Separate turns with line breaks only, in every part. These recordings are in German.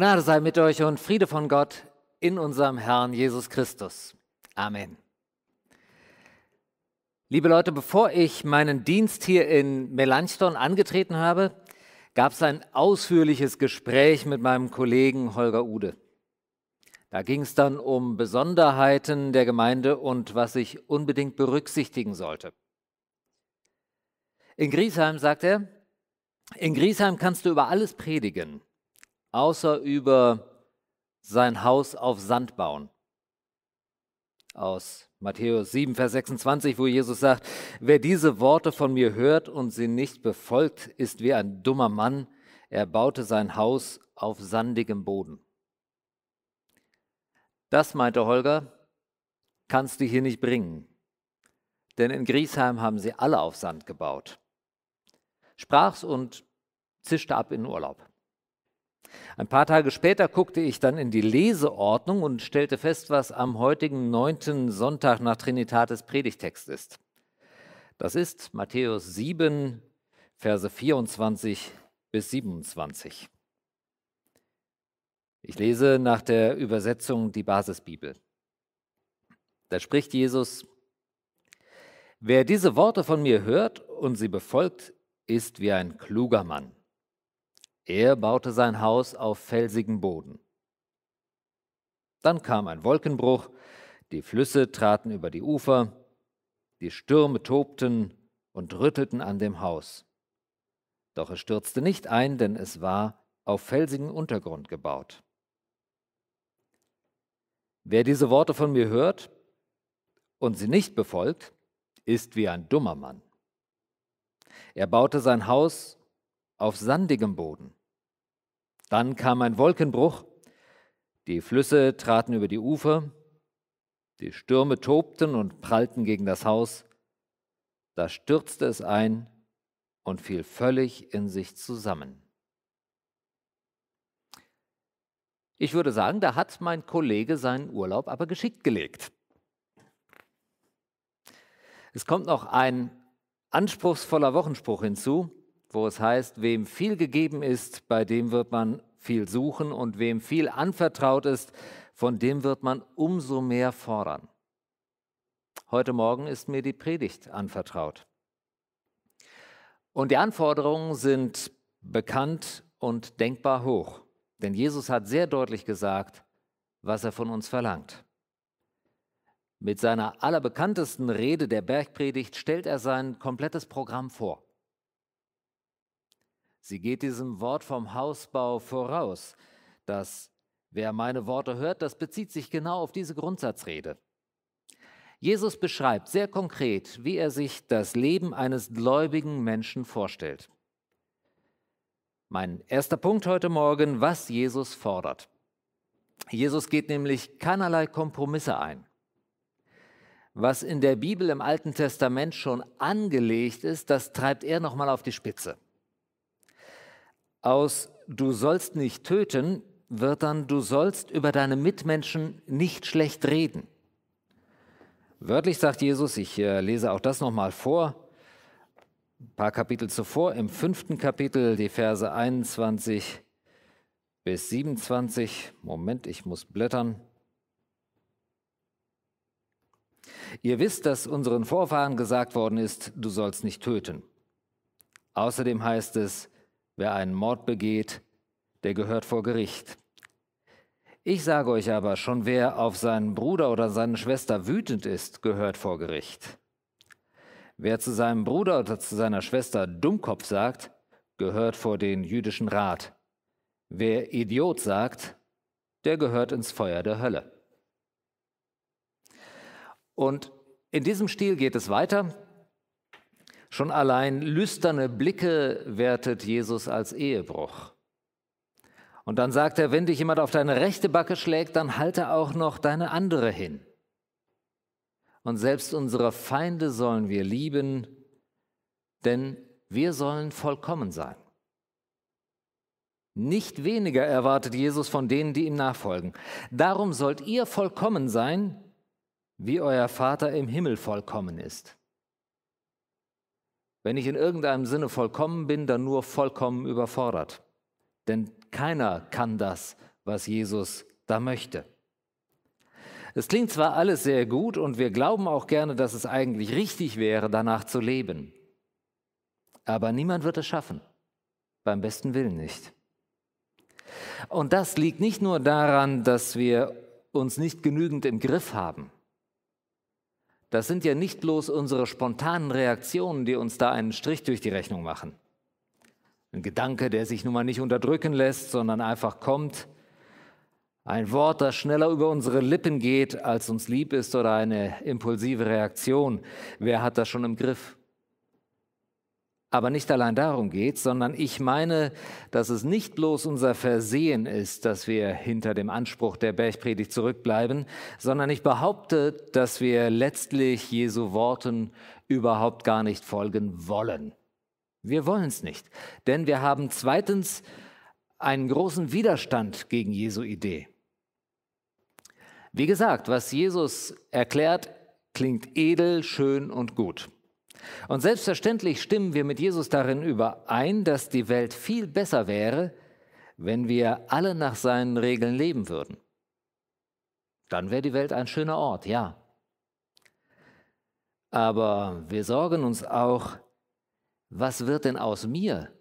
Gnade sei mit euch und Friede von Gott in unserem Herrn Jesus Christus. Amen. Liebe Leute, bevor ich meinen Dienst hier in Melanchthon angetreten habe, gab es ein ausführliches Gespräch mit meinem Kollegen Holger Ude. Da ging es dann um Besonderheiten der Gemeinde und was ich unbedingt berücksichtigen sollte. In Griesheim sagt er, in Griesheim kannst du über alles predigen, außer über sein Haus auf Sand bauen. Aus Matthäus 7, Vers 26, wo Jesus sagt, wer diese Worte von mir hört und sie nicht befolgt, ist wie ein dummer Mann. Er baute sein Haus auf sandigem Boden. Das, meinte Holger, kannst du hier nicht bringen. Denn in Griesheim haben sie alle auf Sand gebaut. Sprach's und zischte ab in Urlaub. Ein paar Tage später guckte ich dann in die Leseordnung und stellte fest, was am heutigen neunten Sonntag nach Trinitatis Predigtext ist. Das ist Matthäus 7, Verse 24 bis 27. Ich lese nach der Übersetzung die Basisbibel. Da spricht Jesus, wer diese Worte von mir hört und sie befolgt, ist wie ein kluger Mann er baute sein Haus auf felsigen Boden. Dann kam ein Wolkenbruch, die Flüsse traten über die Ufer, die Stürme tobten und rüttelten an dem Haus. Doch es stürzte nicht ein, denn es war auf felsigen Untergrund gebaut. Wer diese Worte von mir hört und sie nicht befolgt, ist wie ein dummer Mann. Er baute sein Haus auf sandigem Boden. Dann kam ein Wolkenbruch, die Flüsse traten über die Ufer, die Stürme tobten und prallten gegen das Haus, da stürzte es ein und fiel völlig in sich zusammen. Ich würde sagen, da hat mein Kollege seinen Urlaub aber geschickt gelegt. Es kommt noch ein anspruchsvoller Wochenspruch hinzu wo es heißt, wem viel gegeben ist, bei dem wird man viel suchen und wem viel anvertraut ist, von dem wird man umso mehr fordern. Heute Morgen ist mir die Predigt anvertraut. Und die Anforderungen sind bekannt und denkbar hoch, denn Jesus hat sehr deutlich gesagt, was er von uns verlangt. Mit seiner allerbekanntesten Rede der Bergpredigt stellt er sein komplettes Programm vor. Sie geht diesem Wort vom Hausbau voraus, dass wer meine Worte hört, das bezieht sich genau auf diese Grundsatzrede. Jesus beschreibt sehr konkret, wie er sich das Leben eines gläubigen Menschen vorstellt. Mein erster Punkt heute Morgen, was Jesus fordert. Jesus geht nämlich keinerlei Kompromisse ein. Was in der Bibel im Alten Testament schon angelegt ist, das treibt er nochmal auf die Spitze. Aus du sollst nicht töten wird dann du sollst über deine Mitmenschen nicht schlecht reden. Wörtlich sagt Jesus, ich äh, lese auch das nochmal vor, ein paar Kapitel zuvor, im fünften Kapitel, die Verse 21 bis 27. Moment, ich muss blättern. Ihr wisst, dass unseren Vorfahren gesagt worden ist, du sollst nicht töten. Außerdem heißt es, Wer einen Mord begeht, der gehört vor Gericht. Ich sage euch aber, schon wer auf seinen Bruder oder seine Schwester wütend ist, gehört vor Gericht. Wer zu seinem Bruder oder zu seiner Schwester Dummkopf sagt, gehört vor den jüdischen Rat. Wer Idiot sagt, der gehört ins Feuer der Hölle. Und in diesem Stil geht es weiter. Schon allein lüsterne Blicke wertet Jesus als Ehebruch. Und dann sagt er, wenn dich jemand auf deine rechte Backe schlägt, dann halte auch noch deine andere hin. Und selbst unsere Feinde sollen wir lieben, denn wir sollen vollkommen sein. Nicht weniger erwartet Jesus von denen, die ihm nachfolgen. Darum sollt ihr vollkommen sein, wie euer Vater im Himmel vollkommen ist. Wenn ich in irgendeinem Sinne vollkommen bin, dann nur vollkommen überfordert. Denn keiner kann das, was Jesus da möchte. Es klingt zwar alles sehr gut und wir glauben auch gerne, dass es eigentlich richtig wäre, danach zu leben. Aber niemand wird es schaffen. Beim besten Willen nicht. Und das liegt nicht nur daran, dass wir uns nicht genügend im Griff haben. Das sind ja nicht bloß unsere spontanen Reaktionen, die uns da einen Strich durch die Rechnung machen. Ein Gedanke, der sich nun mal nicht unterdrücken lässt, sondern einfach kommt. Ein Wort, das schneller über unsere Lippen geht, als uns lieb ist, oder eine impulsive Reaktion. Wer hat das schon im Griff? Aber nicht allein darum geht, sondern ich meine, dass es nicht bloß unser Versehen ist, dass wir hinter dem Anspruch der Bergpredigt zurückbleiben, sondern ich behaupte, dass wir letztlich Jesu Worten überhaupt gar nicht folgen wollen. Wir wollen es nicht, denn wir haben zweitens einen großen Widerstand gegen Jesu Idee. Wie gesagt, was Jesus erklärt, klingt edel, schön und gut. Und selbstverständlich stimmen wir mit Jesus darin überein, dass die Welt viel besser wäre, wenn wir alle nach seinen Regeln leben würden. Dann wäre die Welt ein schöner Ort, ja. Aber wir sorgen uns auch, was wird denn aus mir,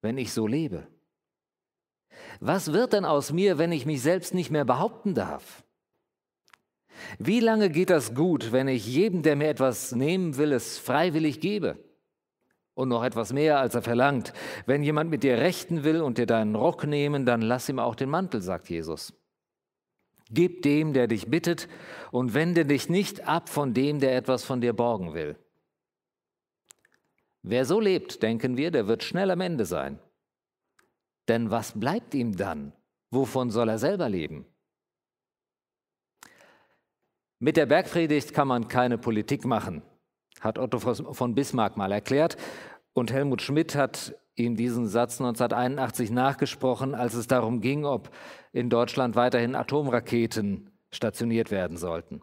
wenn ich so lebe? Was wird denn aus mir, wenn ich mich selbst nicht mehr behaupten darf? Wie lange geht das gut, wenn ich jedem, der mir etwas nehmen will, es freiwillig gebe? Und noch etwas mehr, als er verlangt. Wenn jemand mit dir rechten will und dir deinen Rock nehmen, dann lass ihm auch den Mantel, sagt Jesus. Gib dem, der dich bittet, und wende dich nicht ab von dem, der etwas von dir borgen will. Wer so lebt, denken wir, der wird schnell am Ende sein. Denn was bleibt ihm dann? Wovon soll er selber leben? Mit der Bergpredigt kann man keine Politik machen, hat Otto von Bismarck mal erklärt. Und Helmut Schmidt hat ihm diesen Satz 1981 nachgesprochen, als es darum ging, ob in Deutschland weiterhin Atomraketen stationiert werden sollten.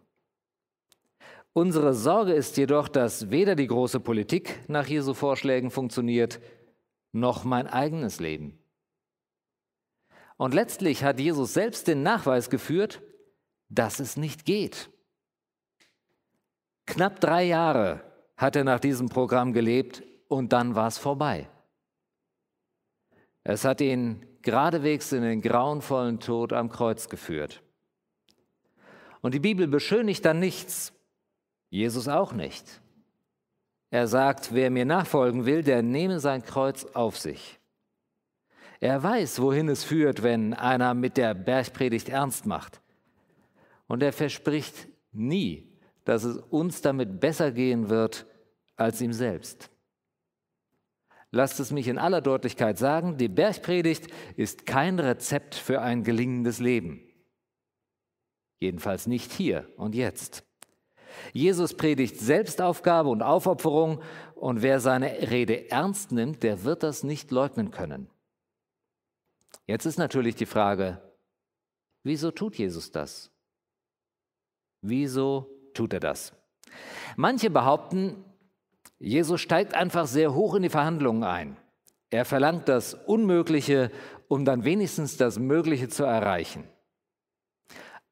Unsere Sorge ist jedoch, dass weder die große Politik nach Jesu Vorschlägen funktioniert, noch mein eigenes Leben. Und letztlich hat Jesus selbst den Nachweis geführt, dass es nicht geht. Knapp drei Jahre hat er nach diesem Programm gelebt und dann war es vorbei. Es hat ihn geradewegs in den grauenvollen Tod am Kreuz geführt. Und die Bibel beschönigt dann nichts, Jesus auch nicht. Er sagt, wer mir nachfolgen will, der nehme sein Kreuz auf sich. Er weiß, wohin es führt, wenn einer mit der Bergpredigt ernst macht. Und er verspricht nie, dass es uns damit besser gehen wird als ihm selbst. Lasst es mich in aller Deutlichkeit sagen, die Bergpredigt ist kein Rezept für ein gelingendes Leben. Jedenfalls nicht hier und jetzt. Jesus predigt Selbstaufgabe und Aufopferung und wer seine Rede ernst nimmt, der wird das nicht leugnen können. Jetzt ist natürlich die Frage, wieso tut Jesus das? Wieso tut er das. Manche behaupten, Jesus steigt einfach sehr hoch in die Verhandlungen ein. Er verlangt das Unmögliche, um dann wenigstens das Mögliche zu erreichen.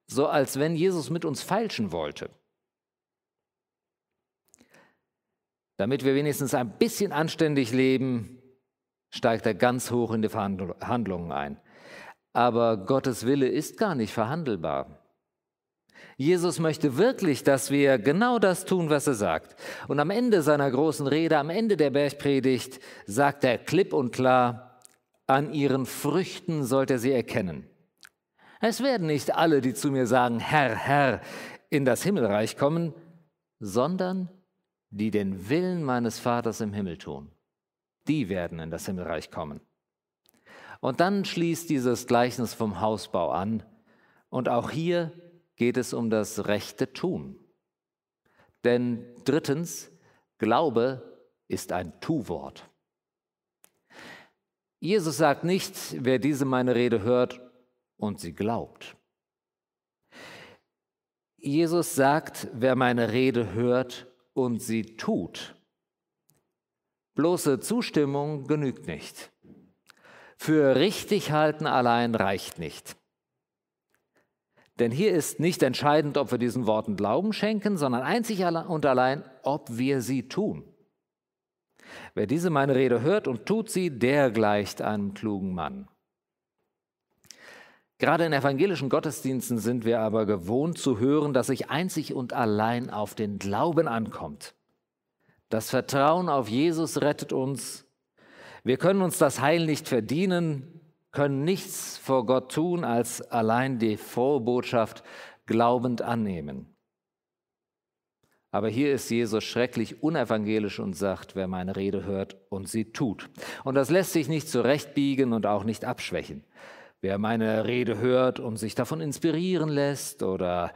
So als wenn Jesus mit uns feilschen wollte. Damit wir wenigstens ein bisschen anständig leben, steigt er ganz hoch in die Verhandlungen ein. Aber Gottes Wille ist gar nicht verhandelbar. Jesus möchte wirklich, dass wir genau das tun, was er sagt. Und am Ende seiner großen Rede, am Ende der Bergpredigt, sagt er klipp und klar, an ihren Früchten sollt ihr sie erkennen. Es werden nicht alle, die zu mir sagen, Herr, Herr, in das Himmelreich kommen, sondern die den Willen meines Vaters im Himmel tun. Die werden in das Himmelreich kommen. Und dann schließt dieses Gleichnis vom Hausbau an. Und auch hier geht es um das rechte Tun. Denn drittens, Glaube ist ein Tu-Wort. Jesus sagt nicht, wer diese meine Rede hört und sie glaubt. Jesus sagt, wer meine Rede hört und sie tut. Bloße Zustimmung genügt nicht. Für richtig halten allein reicht nicht. Denn hier ist nicht entscheidend, ob wir diesen Worten Glauben schenken, sondern einzig und allein, ob wir sie tun. Wer diese meine Rede hört und tut sie, der gleicht einem klugen Mann. Gerade in evangelischen Gottesdiensten sind wir aber gewohnt zu hören, dass sich einzig und allein auf den Glauben ankommt. Das Vertrauen auf Jesus rettet uns. Wir können uns das Heil nicht verdienen, können nichts vor Gott tun, als allein die frohe Botschaft glaubend annehmen. Aber hier ist Jesus schrecklich unevangelisch und sagt, wer meine Rede hört und sie tut. Und das lässt sich nicht zurechtbiegen und auch nicht abschwächen. Wer meine Rede hört und sich davon inspirieren lässt oder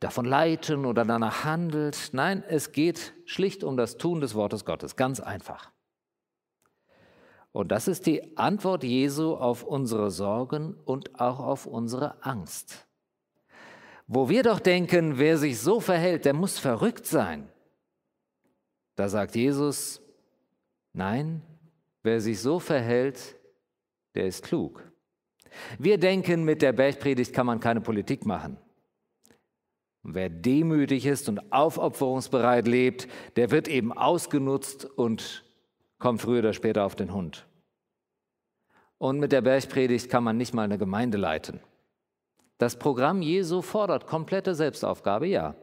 davon leiten oder danach handelt. Nein, es geht schlicht um das Tun des Wortes Gottes, ganz einfach. Und das ist die Antwort Jesu auf unsere Sorgen und auch auf unsere Angst. Wo wir doch denken, wer sich so verhält, der muss verrückt sein. Da sagt Jesus, nein, wer sich so verhält, der ist klug. Wir denken, mit der Bergpredigt kann man keine Politik machen. Wer demütig ist und aufopferungsbereit lebt, der wird eben ausgenutzt und kommt früher oder später auf den Hund. Und mit der Bergpredigt kann man nicht mal eine Gemeinde leiten. Das Programm Jesu fordert komplette Selbstaufgabe, ja.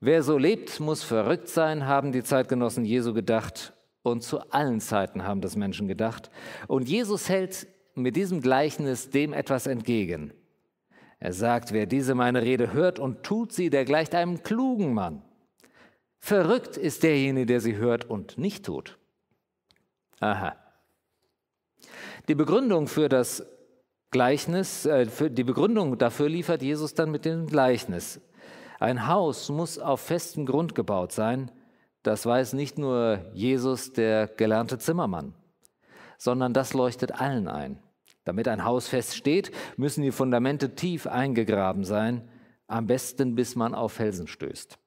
Wer so lebt, muss verrückt sein, haben die Zeitgenossen Jesu gedacht. Und zu allen Zeiten haben das Menschen gedacht. Und Jesus hält mit diesem Gleichnis dem etwas entgegen. Er sagt, wer diese meine Rede hört und tut sie, der gleicht einem klugen Mann. Verrückt ist derjenige, der sie hört und nicht tut. Aha. Die Begründung für das Gleichnis, äh, für die Begründung dafür liefert Jesus dann mit dem Gleichnis. Ein Haus muss auf festem Grund gebaut sein. Das weiß nicht nur Jesus, der gelernte Zimmermann, sondern das leuchtet allen ein. Damit ein Haus fest steht, müssen die Fundamente tief eingegraben sein, am besten bis man auf Felsen stößt.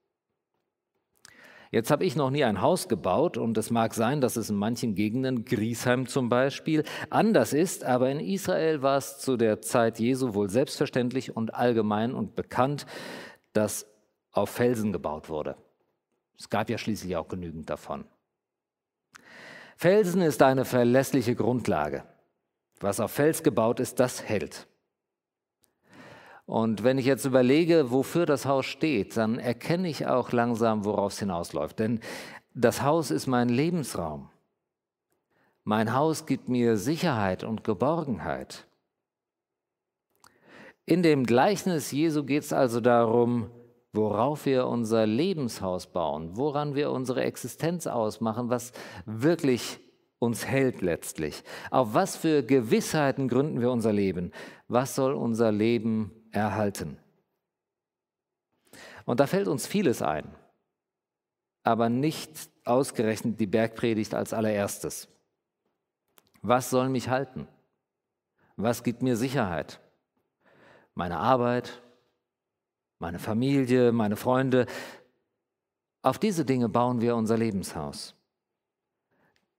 Jetzt habe ich noch nie ein Haus gebaut und es mag sein, dass es in manchen Gegenden, Griesheim zum Beispiel, anders ist, aber in Israel war es zu der Zeit Jesu wohl selbstverständlich und allgemein und bekannt, dass auf Felsen gebaut wurde. Es gab ja schließlich auch genügend davon. Felsen ist eine verlässliche Grundlage. Was auf Fels gebaut ist, das hält. Und wenn ich jetzt überlege, wofür das Haus steht, dann erkenne ich auch langsam, worauf es hinausläuft. Denn das Haus ist mein Lebensraum. Mein Haus gibt mir Sicherheit und Geborgenheit. In dem Gleichnis Jesu geht es also darum, worauf wir unser Lebenshaus bauen, woran wir unsere Existenz ausmachen, was wirklich uns hält letztlich. Auf was für Gewissheiten gründen wir unser Leben? Was soll unser Leben erhalten? Und da fällt uns vieles ein, aber nicht ausgerechnet die Bergpredigt als allererstes. Was soll mich halten? Was gibt mir Sicherheit? Meine Arbeit, meine Familie, meine Freunde. Auf diese Dinge bauen wir unser Lebenshaus.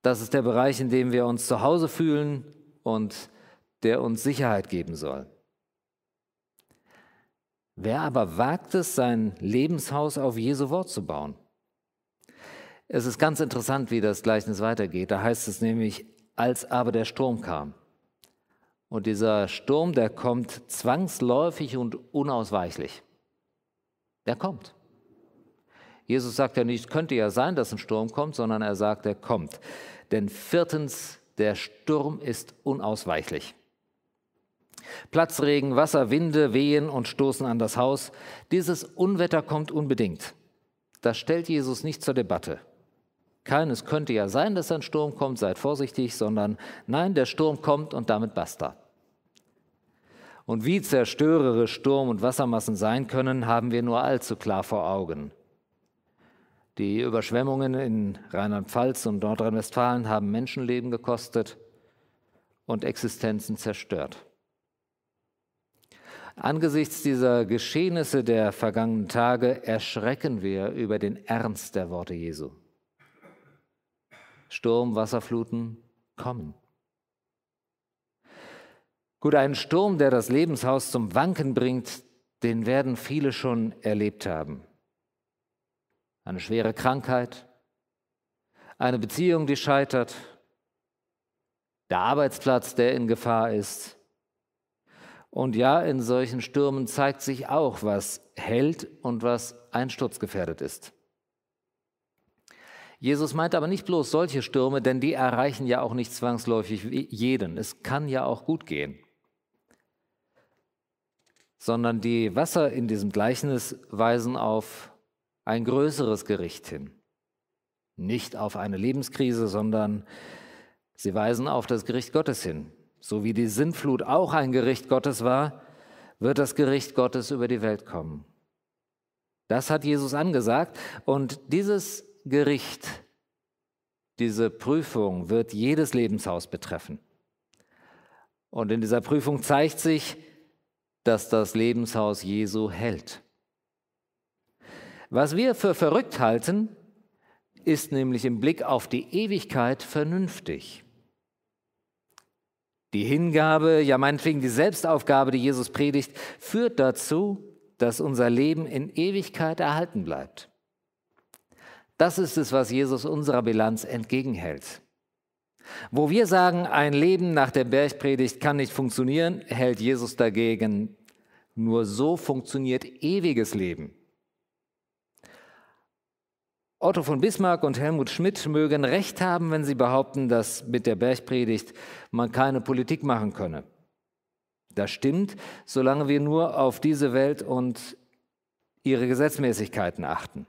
Das ist der Bereich, in dem wir uns zu Hause fühlen und der uns Sicherheit geben soll. Wer aber wagt es, sein Lebenshaus auf Jesu Wort zu bauen? Es ist ganz interessant, wie das Gleichnis weitergeht. Da heißt es nämlich, als aber der Sturm kam. Und dieser Sturm, der kommt zwangsläufig und unausweichlich. Der kommt. Jesus sagt ja nicht, könnte ja sein, dass ein Sturm kommt, sondern er sagt, er kommt. Denn viertens, der Sturm ist unausweichlich. Platzregen, Wasser, Winde wehen und stoßen an das Haus. Dieses Unwetter kommt unbedingt. Das stellt Jesus nicht zur Debatte. Keines könnte ja sein, dass ein Sturm kommt, seid vorsichtig, sondern nein, der Sturm kommt und damit basta. Und wie zerstörerisch Sturm und Wassermassen sein können, haben wir nur allzu klar vor Augen. Die Überschwemmungen in Rheinland-Pfalz und Nordrhein-Westfalen haben Menschenleben gekostet und Existenzen zerstört. Angesichts dieser Geschehnisse der vergangenen Tage erschrecken wir über den Ernst der Worte Jesu. Sturm, Wasserfluten kommen. Gut, einen Sturm, der das Lebenshaus zum Wanken bringt, den werden viele schon erlebt haben. Eine schwere Krankheit, eine Beziehung, die scheitert, der Arbeitsplatz, der in Gefahr ist. Und ja, in solchen Stürmen zeigt sich auch, was hält und was einsturzgefährdet ist. Jesus meint aber nicht bloß solche Stürme, denn die erreichen ja auch nicht zwangsläufig jeden. Es kann ja auch gut gehen. Sondern die Wasser in diesem Gleichnis weisen auf ein größeres Gericht hin. Nicht auf eine Lebenskrise, sondern sie weisen auf das Gericht Gottes hin. So wie die Sintflut auch ein Gericht Gottes war, wird das Gericht Gottes über die Welt kommen. Das hat Jesus angesagt und dieses Gericht, diese Prüfung wird jedes Lebenshaus betreffen. Und in dieser Prüfung zeigt sich, dass das Lebenshaus Jesu hält. Was wir für verrückt halten, ist nämlich im Blick auf die Ewigkeit vernünftig. Die Hingabe, ja meinetwegen die Selbstaufgabe, die Jesus predigt, führt dazu, dass unser Leben in Ewigkeit erhalten bleibt. Das ist es, was Jesus unserer Bilanz entgegenhält. Wo wir sagen, ein Leben nach der Bergpredigt kann nicht funktionieren, hält Jesus dagegen, nur so funktioniert ewiges Leben. Otto von Bismarck und Helmut Schmidt mögen recht haben, wenn sie behaupten, dass mit der Bergpredigt man keine Politik machen könne. Das stimmt, solange wir nur auf diese Welt und ihre Gesetzmäßigkeiten achten.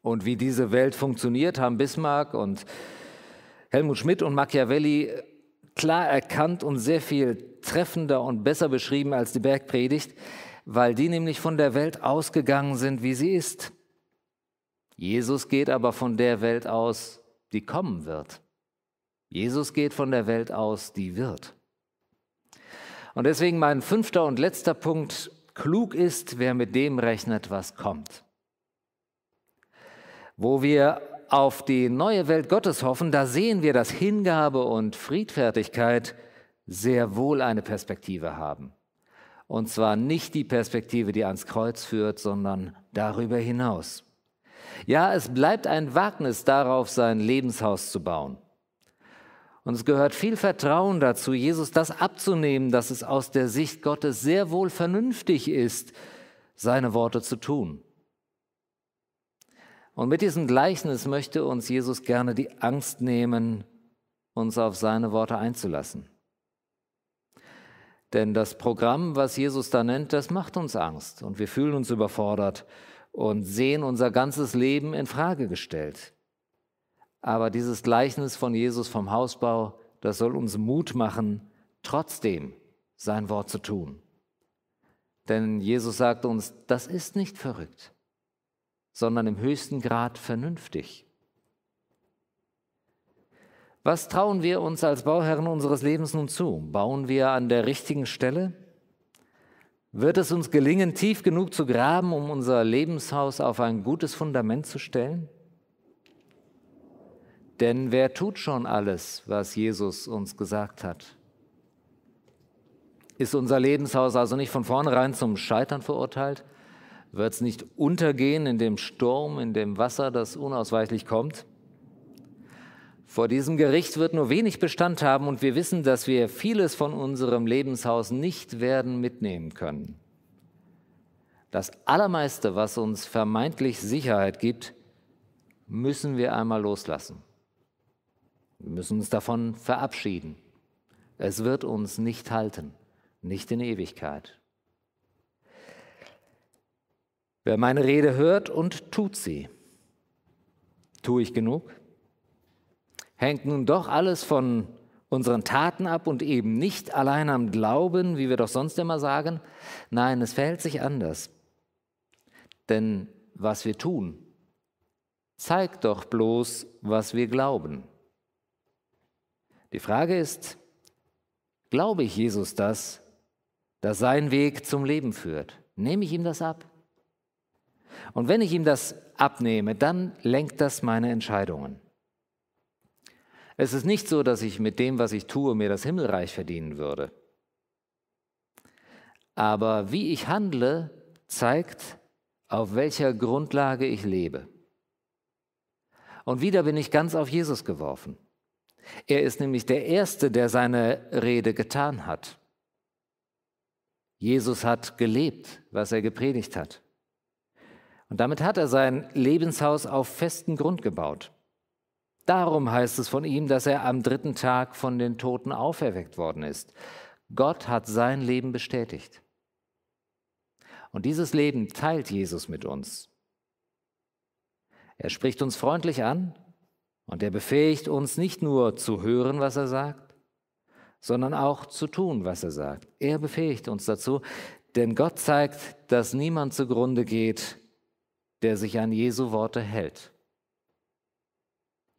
Und wie diese Welt funktioniert, haben Bismarck und Helmut Schmidt und Machiavelli klar erkannt und sehr viel treffender und besser beschrieben als die Bergpredigt, weil die nämlich von der Welt ausgegangen sind, wie sie ist. Jesus geht aber von der Welt aus, die kommen wird. Jesus geht von der Welt aus, die wird. Und deswegen mein fünfter und letzter Punkt, klug ist, wer mit dem rechnet, was kommt. Wo wir auf die neue Welt Gottes hoffen, da sehen wir, dass Hingabe und Friedfertigkeit sehr wohl eine Perspektive haben. Und zwar nicht die Perspektive, die ans Kreuz führt, sondern darüber hinaus. Ja, es bleibt ein Wagnis darauf, sein Lebenshaus zu bauen. Und es gehört viel Vertrauen dazu, Jesus das abzunehmen, dass es aus der Sicht Gottes sehr wohl vernünftig ist, seine Worte zu tun. Und mit diesem Gleichnis möchte uns Jesus gerne die Angst nehmen, uns auf seine Worte einzulassen. Denn das Programm, was Jesus da nennt, das macht uns Angst und wir fühlen uns überfordert und sehen unser ganzes Leben in Frage gestellt. Aber dieses Gleichnis von Jesus vom Hausbau, das soll uns Mut machen, trotzdem sein Wort zu tun. Denn Jesus sagt uns, das ist nicht verrückt sondern im höchsten Grad vernünftig. Was trauen wir uns als Bauherren unseres Lebens nun zu? Bauen wir an der richtigen Stelle? Wird es uns gelingen, tief genug zu graben, um unser Lebenshaus auf ein gutes Fundament zu stellen? Denn wer tut schon alles, was Jesus uns gesagt hat? Ist unser Lebenshaus also nicht von vornherein zum Scheitern verurteilt? Wird es nicht untergehen in dem Sturm, in dem Wasser, das unausweichlich kommt? Vor diesem Gericht wird nur wenig Bestand haben und wir wissen, dass wir vieles von unserem Lebenshaus nicht werden mitnehmen können. Das Allermeiste, was uns vermeintlich Sicherheit gibt, müssen wir einmal loslassen. Wir müssen uns davon verabschieden. Es wird uns nicht halten, nicht in Ewigkeit. Wer meine Rede hört und tut sie, tue ich genug? Hängt nun doch alles von unseren Taten ab und eben nicht allein am Glauben, wie wir doch sonst immer sagen? Nein, es verhält sich anders. Denn was wir tun, zeigt doch bloß, was wir glauben. Die Frage ist, glaube ich Jesus das, dass sein Weg zum Leben führt? Nehme ich ihm das ab? Und wenn ich ihm das abnehme, dann lenkt das meine Entscheidungen. Es ist nicht so, dass ich mit dem, was ich tue, mir das Himmelreich verdienen würde. Aber wie ich handle, zeigt, auf welcher Grundlage ich lebe. Und wieder bin ich ganz auf Jesus geworfen. Er ist nämlich der Erste, der seine Rede getan hat. Jesus hat gelebt, was er gepredigt hat. Und damit hat er sein Lebenshaus auf festen Grund gebaut. Darum heißt es von ihm, dass er am dritten Tag von den Toten auferweckt worden ist. Gott hat sein Leben bestätigt. Und dieses Leben teilt Jesus mit uns. Er spricht uns freundlich an und er befähigt uns nicht nur zu hören, was er sagt, sondern auch zu tun, was er sagt. Er befähigt uns dazu, denn Gott zeigt, dass niemand zugrunde geht, der sich an Jesu Worte hält.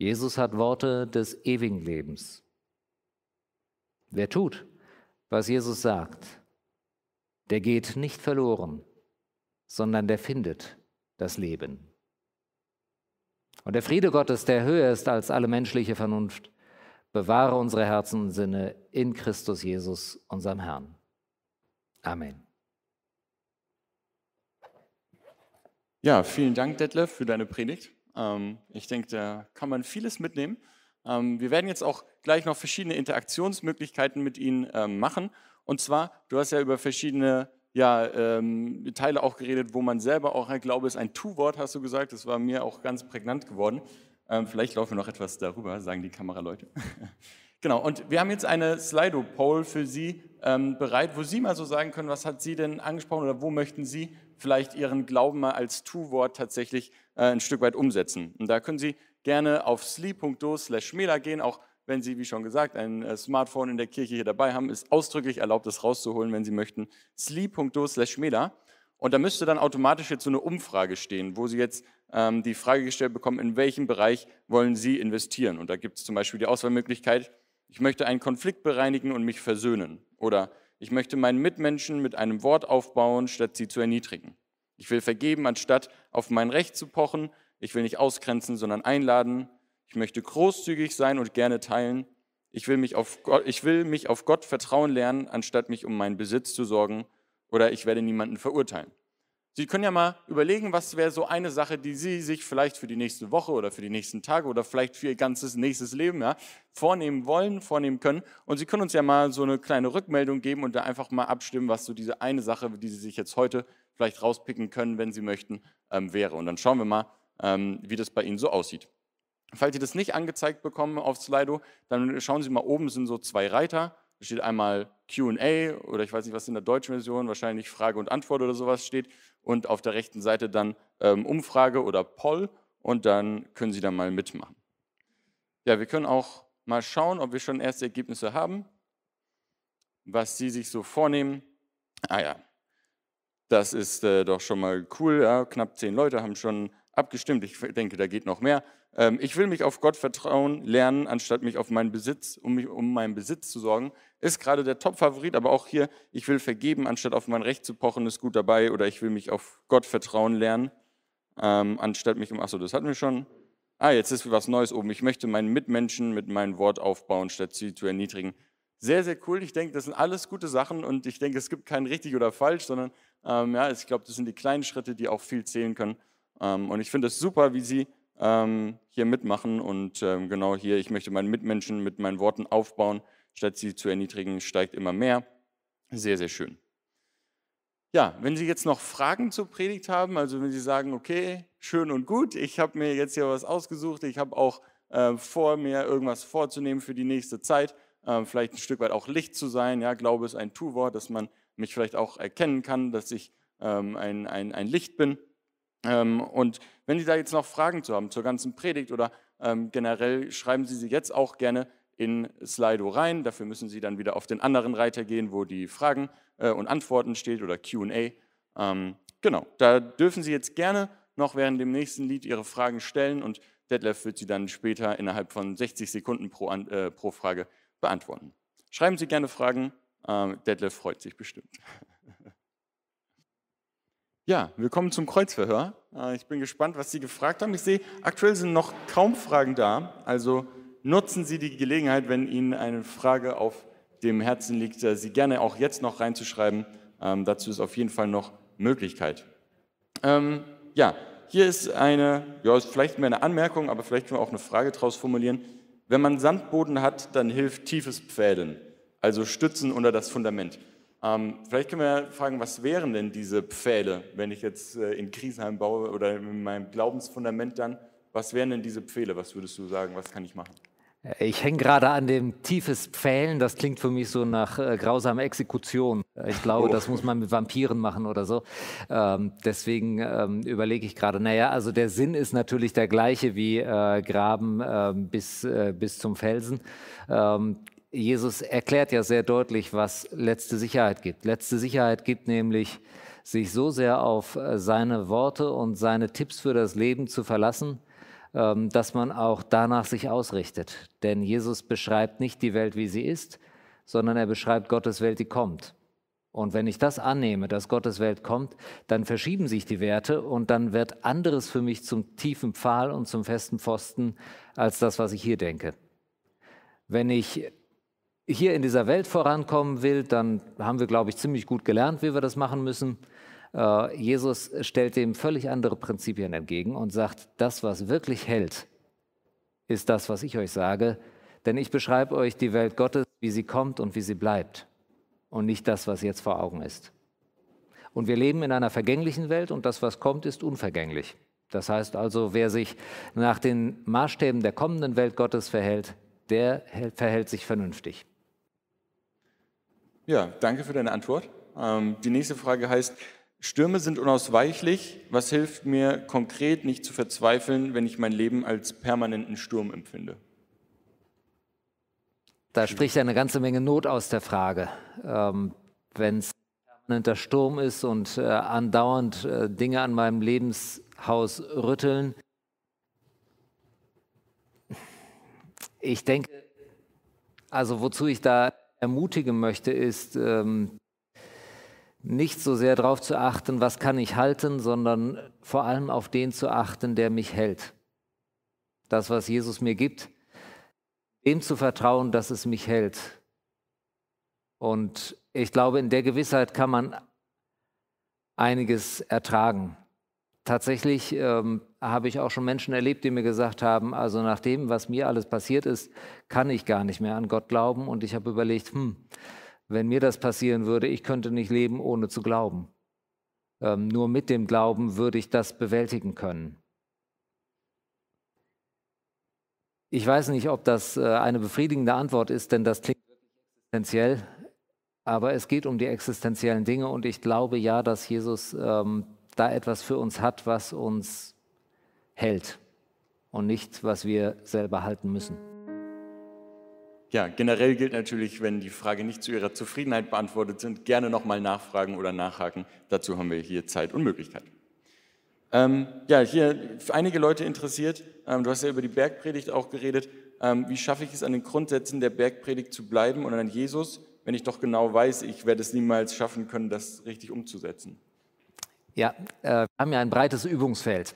Jesus hat Worte des ewigen Lebens. Wer tut, was Jesus sagt, der geht nicht verloren, sondern der findet das Leben. Und der Friede Gottes, der höher ist als alle menschliche Vernunft, bewahre unsere Herzen und Sinne in Christus Jesus, unserem Herrn. Amen.
Ja, vielen Dank, Detlef, für deine Predigt. Ähm, ich denke, da kann man vieles mitnehmen. Ähm, wir werden jetzt auch gleich noch verschiedene Interaktionsmöglichkeiten mit Ihnen ähm, machen. Und zwar, du hast ja über verschiedene ja, Teile auch geredet, wo man selber auch, ich glaube, ist ein Tu-Wort, hast du gesagt. Das war mir auch ganz prägnant geworden. vielleicht laufen wir noch etwas darüber, sagen die Kameraleute. genau, und wir haben jetzt eine Slido-Poll für Sie bereit, wo Sie mal so sagen können, was hat Sie denn angesprochen oder wo möchten Sie vielleicht Ihren Glauben mal als Tu-Wort tatsächlich äh, ein Stück weit umsetzen. Und da können Sie gerne auf sleep.do slash gehen, auch wenn Sie, wie schon gesagt, ein äh, Smartphone in der Kirche hier dabei haben, ist ausdrücklich erlaubt, das rauszuholen, wenn Sie möchten. sleep.do slash. Und da müsste dann automatisch jetzt so eine Umfrage stehen, wo Sie jetzt ähm, die Frage gestellt bekommen, in welchem Bereich wollen Sie investieren. Und da gibt es zum Beispiel die Auswahlmöglichkeit, ich möchte einen Konflikt bereinigen und mich versöhnen. Oder ich möchte meinen Mitmenschen mit einem Wort aufbauen, statt sie zu erniedrigen. Ich will vergeben, anstatt auf mein Recht zu pochen. Ich will nicht ausgrenzen, sondern einladen. Ich möchte großzügig sein und gerne teilen. Ich will mich auf Gott, ich will mich auf Gott vertrauen lernen, anstatt mich um meinen Besitz zu sorgen. Oder ich werde niemanden verurteilen. Sie können ja mal überlegen, was wäre so eine Sache, die Sie sich vielleicht für die nächste Woche oder für die nächsten Tage oder vielleicht für Ihr ganzes nächstes Leben ja, vornehmen wollen, vornehmen können. Und Sie können uns ja mal so eine kleine Rückmeldung geben und da einfach mal abstimmen, was so diese eine Sache, die Sie sich jetzt heute vielleicht rauspicken können, wenn Sie möchten, ähm, wäre. Und dann schauen wir mal, ähm, wie das bei Ihnen so aussieht. Falls Sie das nicht angezeigt bekommen auf Slido, dann schauen Sie mal, oben sind so zwei Reiter. Da steht einmal QA oder ich weiß nicht, was in der deutschen Version, wahrscheinlich Frage und Antwort oder sowas steht. Und auf der rechten Seite dann ähm, Umfrage oder Poll und dann können Sie da mal mitmachen. Ja, wir können auch mal schauen, ob wir schon erste Ergebnisse haben, was Sie sich so vornehmen. Ah ja, das ist äh, doch schon mal cool. Ja? Knapp zehn Leute haben schon abgestimmt. Ich denke, da geht noch mehr. Ähm, ich will mich auf Gott vertrauen lernen, anstatt mich auf meinen Besitz, um, mich, um meinen Besitz zu sorgen. Ist gerade der Top-Favorit, aber auch hier, ich will vergeben, anstatt auf mein Recht zu pochen, ist gut dabei. Oder ich will mich auf Gott vertrauen lernen, ähm, anstatt mich um, achso, das hatten wir schon. Ah, jetzt ist was Neues oben. Ich möchte meinen Mitmenschen mit meinem Wort aufbauen, statt sie zu erniedrigen. Sehr, sehr cool. Ich denke, das sind alles gute Sachen und ich denke, es gibt kein richtig oder falsch, sondern ähm, ja, ich glaube, das sind die kleinen Schritte, die auch viel zählen können. Ähm, und ich finde es super, wie Sie ähm, hier mitmachen und ähm, genau hier, ich möchte meinen Mitmenschen mit meinen Worten aufbauen, statt sie zu erniedrigen, steigt immer mehr. Sehr, sehr schön. Ja, wenn Sie jetzt noch Fragen zur Predigt haben, also wenn Sie sagen, okay, schön und gut, ich habe mir jetzt hier was ausgesucht, ich habe auch äh, vor, mir irgendwas vorzunehmen für die nächste Zeit, äh, vielleicht ein Stück weit auch Licht zu sein. Ja, Glaube ist ein Tu-Wort, dass man mich vielleicht auch erkennen kann, dass ich ähm, ein, ein, ein Licht bin. Ähm, und wenn Sie da jetzt noch Fragen zu haben zur ganzen Predigt oder ähm, generell, schreiben Sie sie jetzt auch gerne in Slido rein. Dafür müssen Sie dann wieder auf den anderen Reiter gehen, wo die Fragen äh, und Antworten steht oder QA. Ähm, genau, da dürfen Sie jetzt gerne noch während dem nächsten Lied Ihre Fragen stellen und Detlef wird sie dann später innerhalb von 60 Sekunden pro, äh, pro Frage beantworten. Schreiben Sie gerne Fragen, äh, Detlef freut sich bestimmt. Ja, willkommen zum Kreuzverhör. Äh, ich bin gespannt, was Sie gefragt haben. Ich sehe, aktuell sind noch kaum Fragen da. Also nutzen Sie die Gelegenheit, wenn Ihnen eine Frage auf dem Herzen liegt, äh, sie gerne auch jetzt noch reinzuschreiben. Ähm, dazu ist auf jeden Fall noch Möglichkeit. Ähm, ja, hier ist eine, ja, ist vielleicht mehr eine Anmerkung, aber vielleicht können wir auch eine Frage daraus formulieren. Wenn man Sandboden hat, dann hilft tiefes Pfählen, also Stützen unter das Fundament. Ähm, vielleicht können wir fragen, was wären denn diese Pfähle, wenn ich jetzt äh, in Krisenheim baue oder in meinem Glaubensfundament dann? Was wären denn diese Pfähle? Was würdest du sagen? Was kann ich machen?
Ich hänge gerade an dem tiefes Pfählen. Das klingt für mich so nach äh, grausamer Exekution. Ich glaube, oh. das muss man mit Vampiren machen oder so. Ähm, deswegen ähm, überlege ich gerade, naja, also der Sinn ist natürlich der gleiche wie äh, Graben äh, bis, äh, bis zum Felsen. Ähm, Jesus erklärt ja sehr deutlich, was letzte Sicherheit gibt. Letzte Sicherheit gibt nämlich, sich so sehr auf äh, seine Worte und seine Tipps für das Leben zu verlassen, ähm, dass man auch danach sich ausrichtet. Denn Jesus beschreibt nicht die Welt, wie sie ist, sondern er beschreibt Gottes Welt, die kommt. Und wenn ich das annehme, dass Gottes Welt kommt, dann verschieben sich die Werte und dann wird anderes für mich zum tiefen Pfahl und zum festen Pfosten als das, was ich hier denke. Wenn ich hier in dieser Welt vorankommen will, dann haben wir, glaube ich, ziemlich gut gelernt, wie wir das machen müssen. Äh, Jesus stellt dem völlig andere Prinzipien entgegen und sagt, das, was wirklich hält, ist das, was ich euch sage, denn ich beschreibe euch die Welt Gottes, wie sie kommt und wie sie bleibt und nicht das, was jetzt vor Augen ist. Und wir leben in einer vergänglichen Welt und das, was kommt, ist unvergänglich. Das heißt also, wer sich nach den Maßstäben der kommenden Welt Gottes verhält, der verhält sich vernünftig.
Ja, danke für deine Antwort. Ähm, die nächste Frage heißt, Stürme sind unausweichlich. Was hilft mir konkret nicht zu verzweifeln, wenn ich mein Leben als permanenten Sturm empfinde?
Da spricht eine ganze Menge Not aus der Frage. Ähm, wenn es permanenter Sturm ist und äh, andauernd äh, Dinge an meinem Lebenshaus rütteln, ich denke, also wozu ich da ermutigen möchte, ist ähm, nicht so sehr darauf zu achten, was kann ich halten, sondern vor allem auf den zu achten, der mich hält. Das, was Jesus mir gibt, dem zu vertrauen, dass es mich hält. Und ich glaube, in der Gewissheit kann man einiges ertragen. Tatsächlich ähm, habe ich auch schon Menschen erlebt, die mir gesagt haben, also nach dem, was mir alles passiert ist, kann ich gar nicht mehr an Gott glauben. Und ich habe überlegt, hm, wenn mir das passieren würde, ich könnte nicht leben, ohne zu glauben. Ähm, nur mit dem Glauben würde ich das bewältigen können. Ich weiß nicht, ob das äh, eine befriedigende Antwort ist, denn das klingt existenziell. Aber es geht um die existenziellen Dinge und ich glaube ja, dass Jesus ähm, da etwas für uns hat, was uns hält und nicht, was wir selber halten müssen.
Ja, generell gilt natürlich, wenn die Frage nicht zu Ihrer Zufriedenheit beantwortet sind, gerne nochmal nachfragen oder nachhaken. Dazu haben wir hier Zeit und Möglichkeit. Ähm, ja, hier für einige Leute interessiert, ähm, du hast ja über die Bergpredigt auch geredet, ähm, wie schaffe ich es an den Grundsätzen der Bergpredigt zu bleiben und an Jesus, wenn ich doch genau weiß, ich werde es niemals schaffen können, das richtig umzusetzen?
Ja, äh, wir haben ja ein breites Übungsfeld.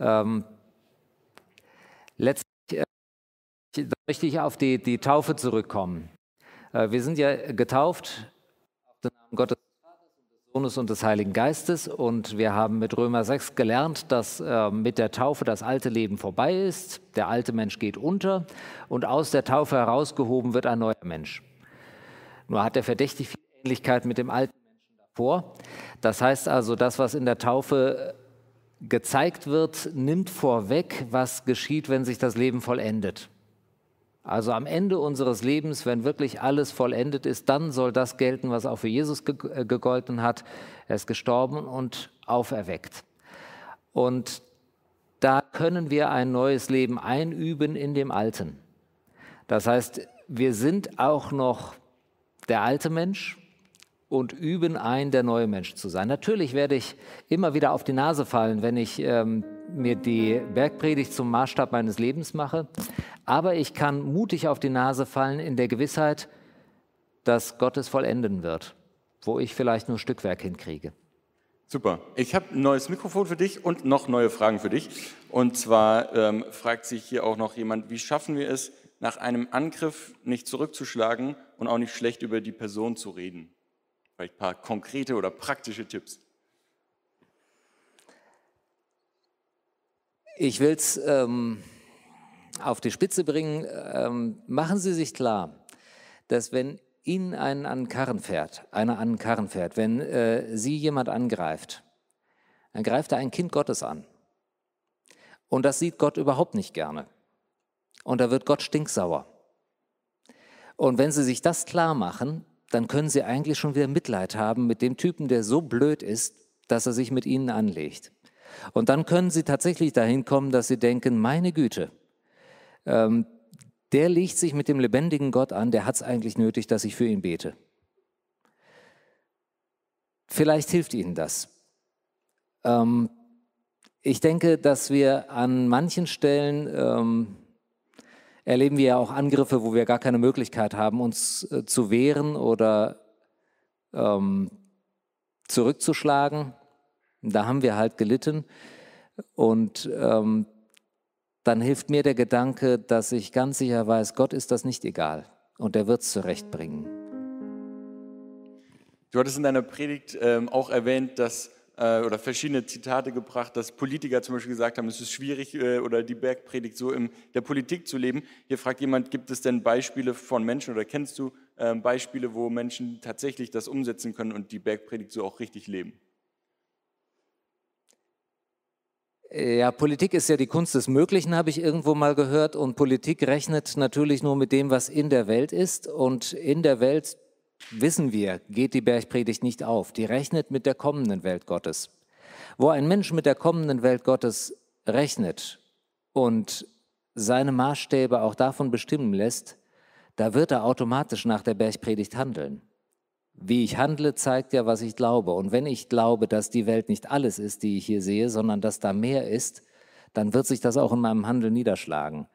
Ähm, letztlich äh, möchte ich auf die, die Taufe zurückkommen. Äh, wir sind ja getauft auf den Namen Gottes des Sohnes und des Heiligen Geistes und wir haben mit Römer 6 gelernt, dass äh, mit der Taufe das alte Leben vorbei ist, der alte Mensch geht unter und aus der Taufe herausgehoben wird ein neuer Mensch. Nur hat er verdächtig viel Ähnlichkeit mit dem alten vor. Das heißt also, das, was in der Taufe gezeigt wird, nimmt vorweg, was geschieht, wenn sich das Leben vollendet. Also am Ende unseres Lebens, wenn wirklich alles vollendet ist, dann soll das gelten, was auch für Jesus äh, gegolten hat. Er ist gestorben und auferweckt. Und da können wir ein neues Leben einüben in dem Alten. Das heißt, wir sind auch noch der alte Mensch, und üben ein, der neue Mensch zu sein. Natürlich werde ich immer wieder auf die Nase fallen, wenn ich ähm, mir die Bergpredigt zum Maßstab meines Lebens mache, aber ich kann mutig auf die Nase fallen in der Gewissheit, dass Gott es vollenden wird, wo ich vielleicht nur Stückwerk hinkriege.
Super. Ich habe ein neues Mikrofon für dich und noch neue Fragen für dich. Und zwar ähm, fragt sich hier auch noch jemand, wie schaffen wir es, nach einem Angriff nicht zurückzuschlagen und auch nicht schlecht über die Person zu reden? Vielleicht ein paar konkrete oder praktische Tipps.
Ich will es ähm, auf die Spitze bringen. Ähm, machen Sie sich klar, dass wenn Ihnen ein an Karren fährt, einer an Karren fährt, wenn äh, Sie jemand angreift, dann greift er ein Kind Gottes an. Und das sieht Gott überhaupt nicht gerne. Und da wird Gott stinksauer. Und wenn Sie sich das klar machen, dann können Sie eigentlich schon wieder Mitleid haben mit dem Typen, der so blöd ist, dass er sich mit Ihnen anlegt. Und dann können Sie tatsächlich dahin kommen, dass Sie denken, meine Güte, ähm, der legt sich mit dem lebendigen Gott an, der hat es eigentlich nötig, dass ich für ihn bete. Vielleicht hilft Ihnen das. Ähm, ich denke, dass wir an manchen Stellen ähm, erleben wir ja auch Angriffe, wo wir gar keine Möglichkeit haben, uns äh, zu wehren oder ähm, zurückzuschlagen. Da haben wir halt gelitten. Und ähm, dann hilft mir der Gedanke, dass ich ganz sicher weiß, Gott ist das nicht egal und er wird es zurechtbringen.
Du hattest in deiner Predigt ähm, auch erwähnt, dass oder verschiedene Zitate gebracht, dass Politiker zum Beispiel gesagt haben, es ist schwierig äh, oder die Bergpredigt so in der Politik zu leben. Hier fragt jemand, gibt es denn Beispiele von Menschen oder kennst du äh, Beispiele, wo Menschen tatsächlich das umsetzen können und die Bergpredigt so auch richtig leben?
Ja, Politik ist ja die Kunst des Möglichen, habe ich irgendwo mal gehört. Und Politik rechnet natürlich nur mit dem, was in der Welt ist. Und in der Welt, wissen wir, geht die Bergpredigt nicht auf. Die rechnet mit der kommenden Welt Gottes. Wo ein Mensch mit der kommenden Welt Gottes rechnet und seine Maßstäbe auch davon bestimmen lässt, da wird er automatisch nach der Bergpredigt handeln. Wie ich handle, zeigt ja, was ich glaube. Und wenn ich glaube, dass die Welt nicht alles ist, die ich hier sehe, sondern dass da mehr ist, dann wird sich das auch in meinem Handeln niederschlagen.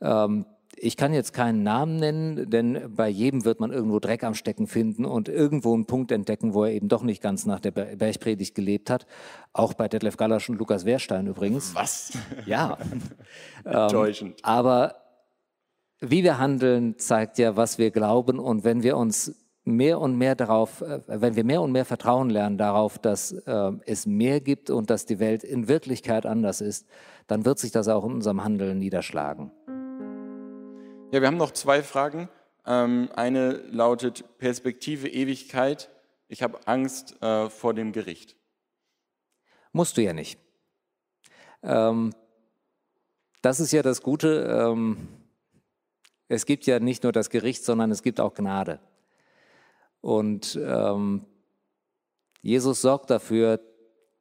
Ähm, ich kann jetzt keinen Namen nennen, denn bei jedem wird man irgendwo Dreck am Stecken finden und irgendwo einen Punkt entdecken, wo er eben doch nicht ganz nach der Bergpredigt gelebt hat. Auch bei Detlef Gallasch und Lukas Wehrstein übrigens.
Was?
Ja.
Enttäuschend.
Ähm, aber wie wir handeln, zeigt ja, was wir glauben. Und wenn wir uns mehr und mehr darauf, äh, wenn wir mehr und mehr Vertrauen lernen darauf, dass äh, es mehr gibt und dass die Welt in Wirklichkeit anders ist, dann wird sich das auch in unserem Handeln niederschlagen.
Ja, wir haben noch zwei Fragen. Ähm, eine lautet Perspektive Ewigkeit. Ich habe Angst äh, vor dem Gericht.
Musst du ja nicht. Ähm, das ist ja das Gute. Ähm, es gibt ja nicht nur das Gericht, sondern es gibt auch Gnade. Und Jesus sorgt dafür,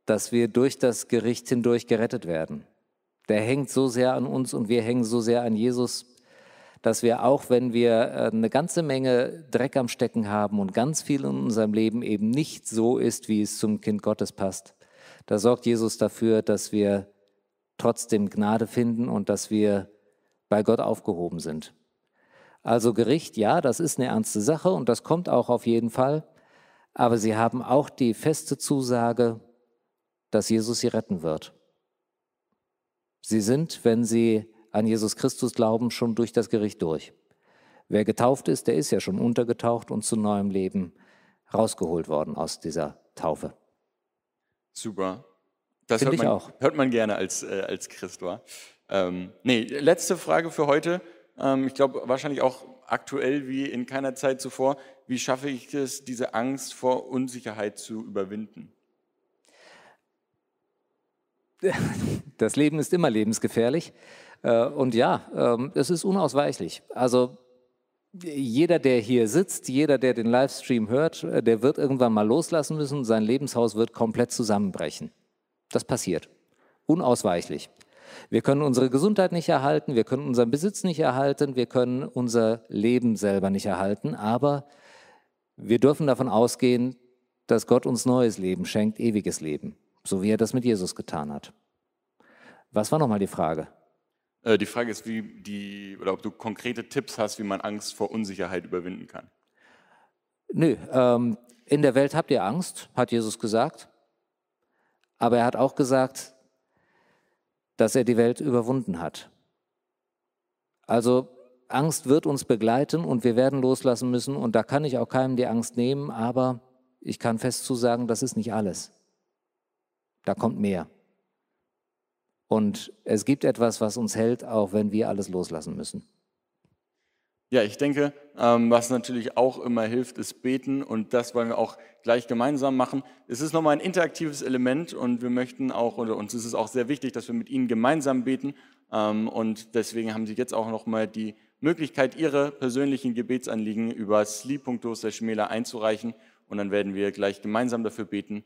dass wir durch das Gericht hindurch gerettet werden. Der hängt so sehr an uns und wir hängen so sehr an Jesus, dass wir auch, wenn wir äh, eine ganze Menge Dreck am Stecken haben und ganz viel in unserem Leben eben nicht so ist, wie es zum Kind Gottes passt, da sorgt Jesus dafür, dass wir trotzdem Gnade finden und dass wir bei Gott aufgehoben sind. Also Gericht, ja, das ist eine ernste Sache und das kommt auch auf jeden Fall. Aber sie haben auch die feste Zusage, dass Jesus sie retten wird. Sie sind, wenn sie an Jesus Christus glauben, schon durch das Gericht durch. Wer getauft ist, der ist ja schon untergetaucht und zu neuem Leben rausgeholt worden aus dieser Taufe.
Super. Das hört man, auch. hört man gerne als, äh, als Christ, war. Ähm, nee, letzte Frage für heute. Ähm, ich glaube, wahrscheinlich auch aktuell wie in keiner Zeit zuvor. Wie schaffe ich es, diese Angst vor Unsicherheit zu überwinden?
Das Leben ist immer lebensgefährlich. Äh, und ja, ähm, es ist unausweichlich. Also jeder, der hier sitzt, jeder, der den Livestream hört, äh, der wird irgendwann mal loslassen müssen. Sein Lebenshaus wird komplett zusammenbrechen. Das passiert. Unausweichlich. Wir können unsere Gesundheit nicht erhalten, wir können unseren Besitz nicht erhalten, wir können unser Leben selber nicht erhalten, aber wir dürfen davon ausgehen, dass Gott uns neues Leben schenkt, ewiges Leben, so wie er das mit Jesus getan hat. Was war nochmal die Frage?
Äh, die Frage ist, wie die, oder ob du konkrete Tipps hast, wie man Angst vor Unsicherheit überwinden kann.
Nö, ähm, in der Welt habt ihr Angst, hat Jesus gesagt. Aber er hat auch gesagt, dass er die Welt überwunden hat. Also Angst wird uns begleiten und wir werden loslassen müssen und da kann ich auch keinem die Angst nehmen, aber ich kann fest zusagen, das ist nicht alles. Da kommt mehr. Und es gibt etwas, was uns hält, auch wenn wir alles loslassen müssen.
Ja, ich denke, ähm, was natürlich auch immer hilft, ist beten und das wollen wir auch gleich gemeinsam machen. Es ist nochmal ein interaktives Element und wir möchten auch, oder uns ist es auch sehr wichtig, dass wir mit Ihnen gemeinsam beten ähm, und deswegen haben Sie jetzt auch nochmal die Möglichkeit, Ihre persönlichen Gebetsanliegen über sleep.do einzureichen und dann werden wir gleich gemeinsam dafür beten,